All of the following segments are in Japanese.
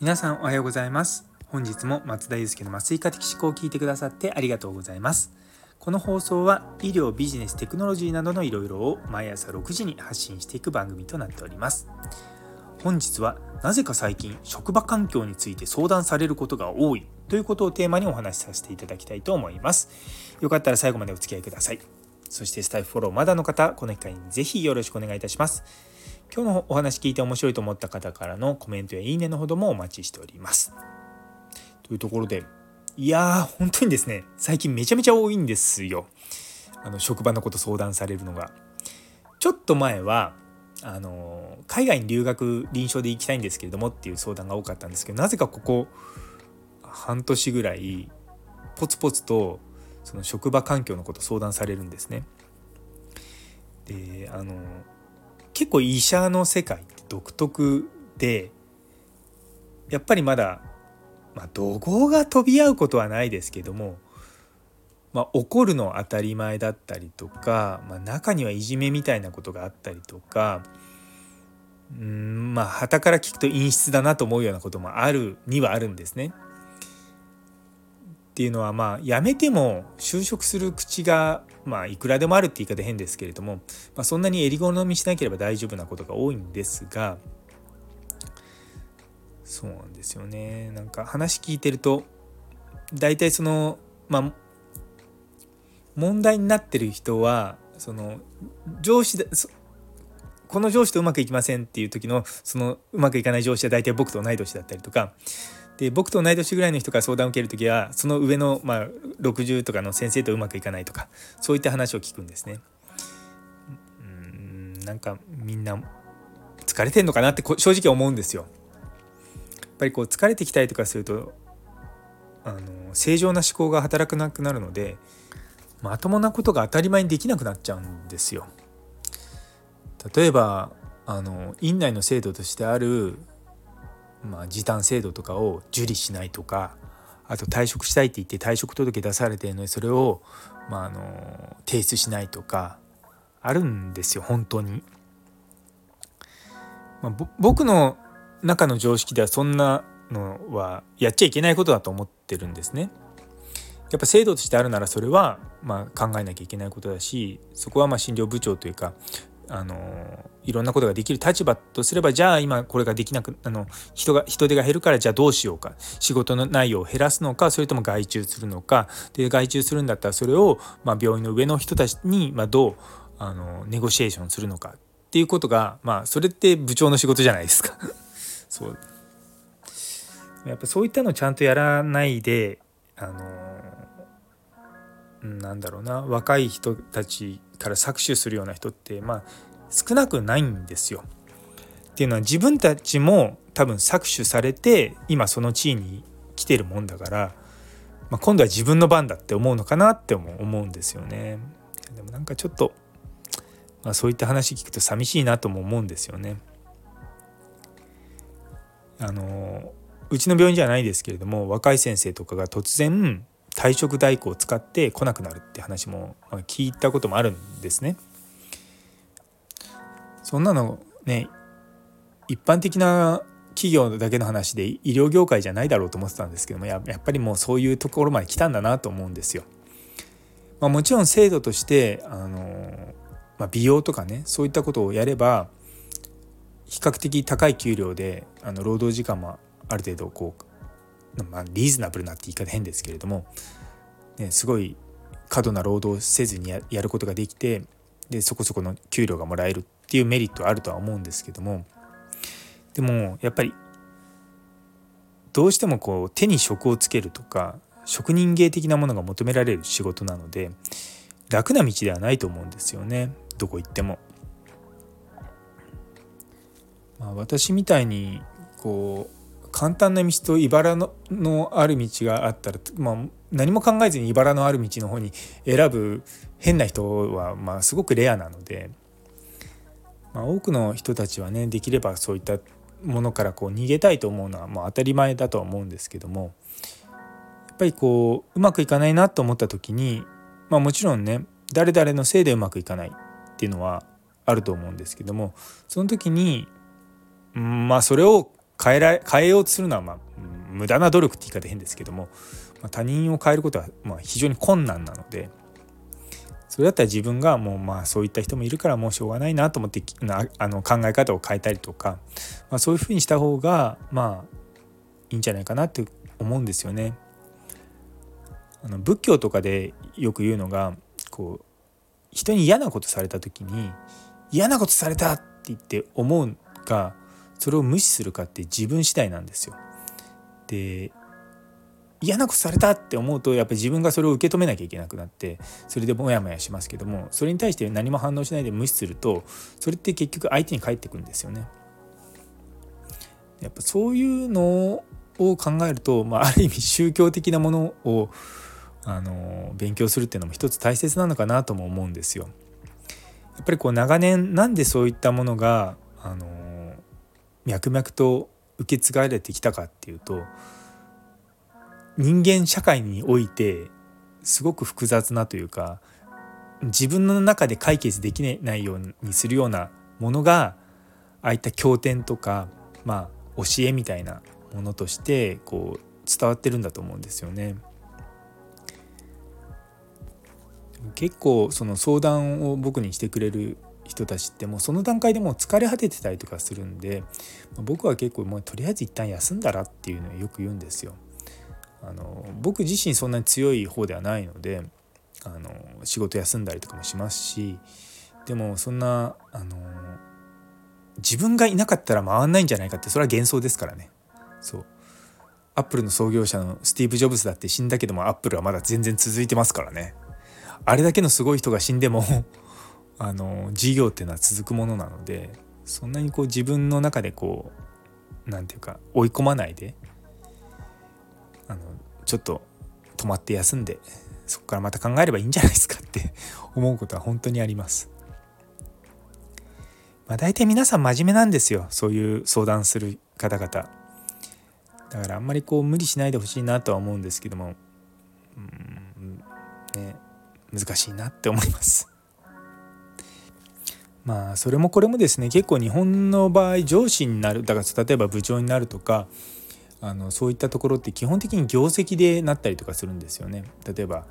皆さんおはようございます。本日も松田祐介の麻酔科的思考を聞いてくださってありがとうございます。この放送は医療ビジネステクノロジーなどのいろいろを毎朝6時に発信していく番組となっております。本日はなぜか最近職場環境について相談されることが多いということをテーマにお話しさせていただきたいと思います。よかったら最後までお付き合いください。そしてスタイフフォローまだの方この機会にぜひよろしくお願いいたします。今日のお話聞いて面白いと思った方からのコメントやいいねのほどもお待ちしております。というところでいやー本当にですね最近めちゃめちゃ多いんですよ。あの職場のこと相談されるのが。ちょっと前はあの海外に留学臨床で行きたいんですけれどもっていう相談が多かったんですけどなぜかここ半年ぐらいポツポツとその職場環境のこと相談されるんですね。であの結構医者の世界って独特でやっぱりまだ、まあ、怒号が飛び合うことはないですけどもまあ、怒るの当たり前だったりとか、まあ、中にはいじめみたいなことがあったりとかうんまあ旗から聞くと陰湿だなと思うようなこともあるにはあるんですね。っていうのはまあやめても就職する口がまあいくらでもあるって言い方変ですけれども、まあ、そんなに襟好みしなければ大丈夫なことが多いんですがそうなんですよね。なんか話聞いてると大体そのまあ問題になってる人はその上司だこの上司とうまくいきませんっていう時のそのうまくいかない上司は大体僕と同い年だったりとかで僕と同い年ぐらいの人から相談を受ける時はその上の、まあ、60とかの先生とうまくいかないとかそういった話を聞くんですね。うんなんかみんな疲れてんのかなって正直思うんですよ。やっぱりこう疲れてきたりとかするとあの正常な思考が働かなくなるのでまともなことが当たり前にできなくなっちゃうんですよ。例えばあの院内の制度としてある、まあ、時短制度とかを受理しないとかあと退職したいって言って退職届出されてるのにそれを、まあ、あの提出しないとかあるんですよ本当に。まあ、僕の中の常識ではそんなのはやっちゃいけないことだと思ってるんですね。やっぱ制度としてあるならそれはまあ考えなきゃいけないことだしそこはまあ診療部長というかあのいろんなことができる立場とすればじゃあ今これができなくあの人が人手が減るからじゃあどうしようか。仕事の内容を減らすのかそれとも外注するのか。で外注するんだったらそれを、まあ、病院の上の人たちに、まあ、どうあのネゴシエーションするのか。っていうことがまあそれって部長の仕事じゃないですか。そう。やっぱそういったのをちゃんとやらないであのなんだろうな。若い人たちから搾取するような人ってまあ少なくないんですよ。っていうのは自分たちも多分搾取されて今その地位に来てるもんだから、まあ、今度は自分の番だって思うのかなって思うんですよね。でもなんかちょっと、まあ、そういった話聞くと寂しいなとも思うんですよね。あのうちの病院じゃないですけれども若い先生とかが突然退職代行を使って来なくなるって話も聞いたこともあるんですね。そんなのね一般的な企業だけの話で医療業界じゃないだろうと思ってたんですけどもやっぱりもうそういうところまで来たんだなと思うんですよ。まあ、もちろん制度としてあの、まあ、美容とかねそういったことをやれば比較的高い給料であの労働時間もある程度こうまあ、リーズナブルなって言い方変ですけれども、ね、すごい過度な労働せずにやることができてでそこそこの給料がもらえるっていうメリットはあるとは思うんですけどもでもやっぱりどうしてもこう手に職をつけるとか職人芸的なものが求められる仕事なので楽な道ではないと思うんですよねどこ行っても。まあ、私みたいにこう簡単な道と茨ののある道があったら、まあ、何も考えずに茨のある道の方に選ぶ変な人は、まあ、すごくレアなので、まあ、多くの人たちはねできればそういったものからこう逃げたいと思うのはまあ当たり前だとは思うんですけどもやっぱりこううまくいかないなと思った時に、まあ、もちろんね誰々のせいでうまくいかないっていうのはあると思うんですけどもその時にまあそれを変えら変えようとするのはまあ無駄な努力って言い方変ですけども、まあ、他人を変えることはまあ非常に困難なのでそれだったら自分がもうまあそういった人もいるからもうしょうがないなと思ってあの考え方を変えたりとか、まあ、そういうふうにした方がまあいいんじゃないかなって思うんですよね。あの仏教とかでよく言うのがこう人に嫌なことされた時に嫌なことされたって言って思うかそれを無視するかって自分次第なんですよ。で嫌なことされたって思うとやっぱり自分がそれを受け止めなきゃいけなくなってそれでモヤモヤしますけどもそれに対して何も反応しないで無視するとそれって結局相手に返ってくるんですよね。やっぱそういうのを考えると、まあ、ある意味宗教的なものをあの勉強するっていうのも一つ大切なのかなとも思うんですよ。やっぱりこう長年なんでそういったものがあの脈々と受け継がれてきたかっていうと人間社会においてすごく複雑なというか自分の中で解決できないようにするようなものがああいった経典とかまあ教えみたいなものとしてこう伝わってるんだと思うんですよね。結構その相談を僕にしてくれる人たちってもうその段階でもう疲れ果ててたりとかするんで僕は結構もうとりあえず一旦休んだらっていうのをよく言うんですよ。あの僕自身そんなに強い方ではないのであの仕事休んだりとかもしますしでもそんなあの自分がいなかったら回んないんじゃないかってそれは幻想ですからね。そうアップルの創業者のスティーブ・ジョブズだって死んだけどもアップルはまだ全然続いてますからね。あれだけのすごい人が死んでもあの事業っていうのは続くものなのでそんなにこう自分の中でこう何て言うか追い込まないであのちょっと止まって休んでそこからまた考えればいいんじゃないですかって 思うことは本当にあります。まあ、大体皆さん真面目なんですよそういう相談する方々。だからあんまりこう無理しないでほしいなとは思うんですけどもうんね難しいなって思います。まあそれもこれもですね結構日本の場合上司になるだから例えば部長になるとかあのそういったところって基本的に業績でなったりとかするんですよね。例えば、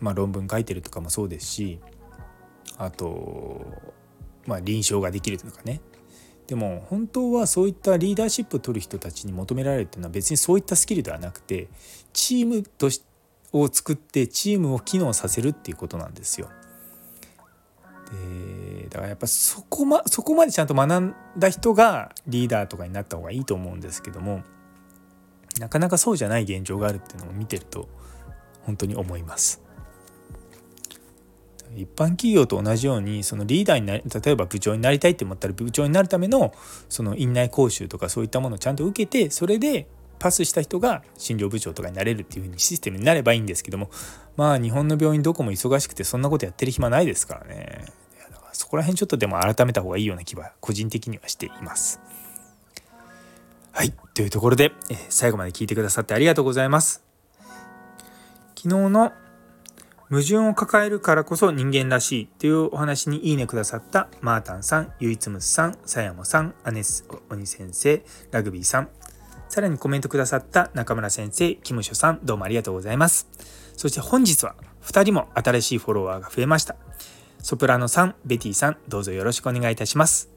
まあ、論文書いてるとかもそうですしあと、まあ、臨床ができるとかねでも本当はそういったリーダーシップを取る人たちに求められるっていうのは別にそういったスキルではなくてチームとしを作ってチームを機能させるっていうことなんですよ。でだからやっぱそこ,、ま、そこまでちゃんと学んだ人がリーダーとかになった方がいいと思うんですけどもなかなかそうじゃない現状があるっていうのを見てると本当に思います。一般企業と同じようにそのリーダーになり例えば部長になりたいって思ったら部長になるためのその院内講習とかそういったものをちゃんと受けてそれでパスした人が診療部長とかになれるっていう風にシステムになればいいんですけどもまあ日本の病院どこも忙しくてそんなことやってる暇ないですからねこら辺ちょっとでも改めた方がいいような気は個人的にはしていますはいというところで、え最後まで聞いてくださってありがとうございます昨日の矛盾を抱えるからこそ人間らしいというお話にいいねくださったマータンさん、ゆいつむさん、さやもさん、アネス鬼先生、ラグビーさん、さらにコメントくださった中村先生、キムショさん、どうもありがとうございます。そして本日は2人も新しいフォロワーが増えました。ソプラノさん、ベティさん、どうぞよろしくお願いいたします。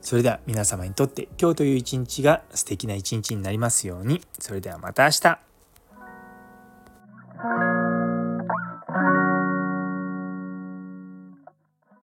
それでは皆様にとって今日という一日が素敵な一日になりますように。それではまた明日。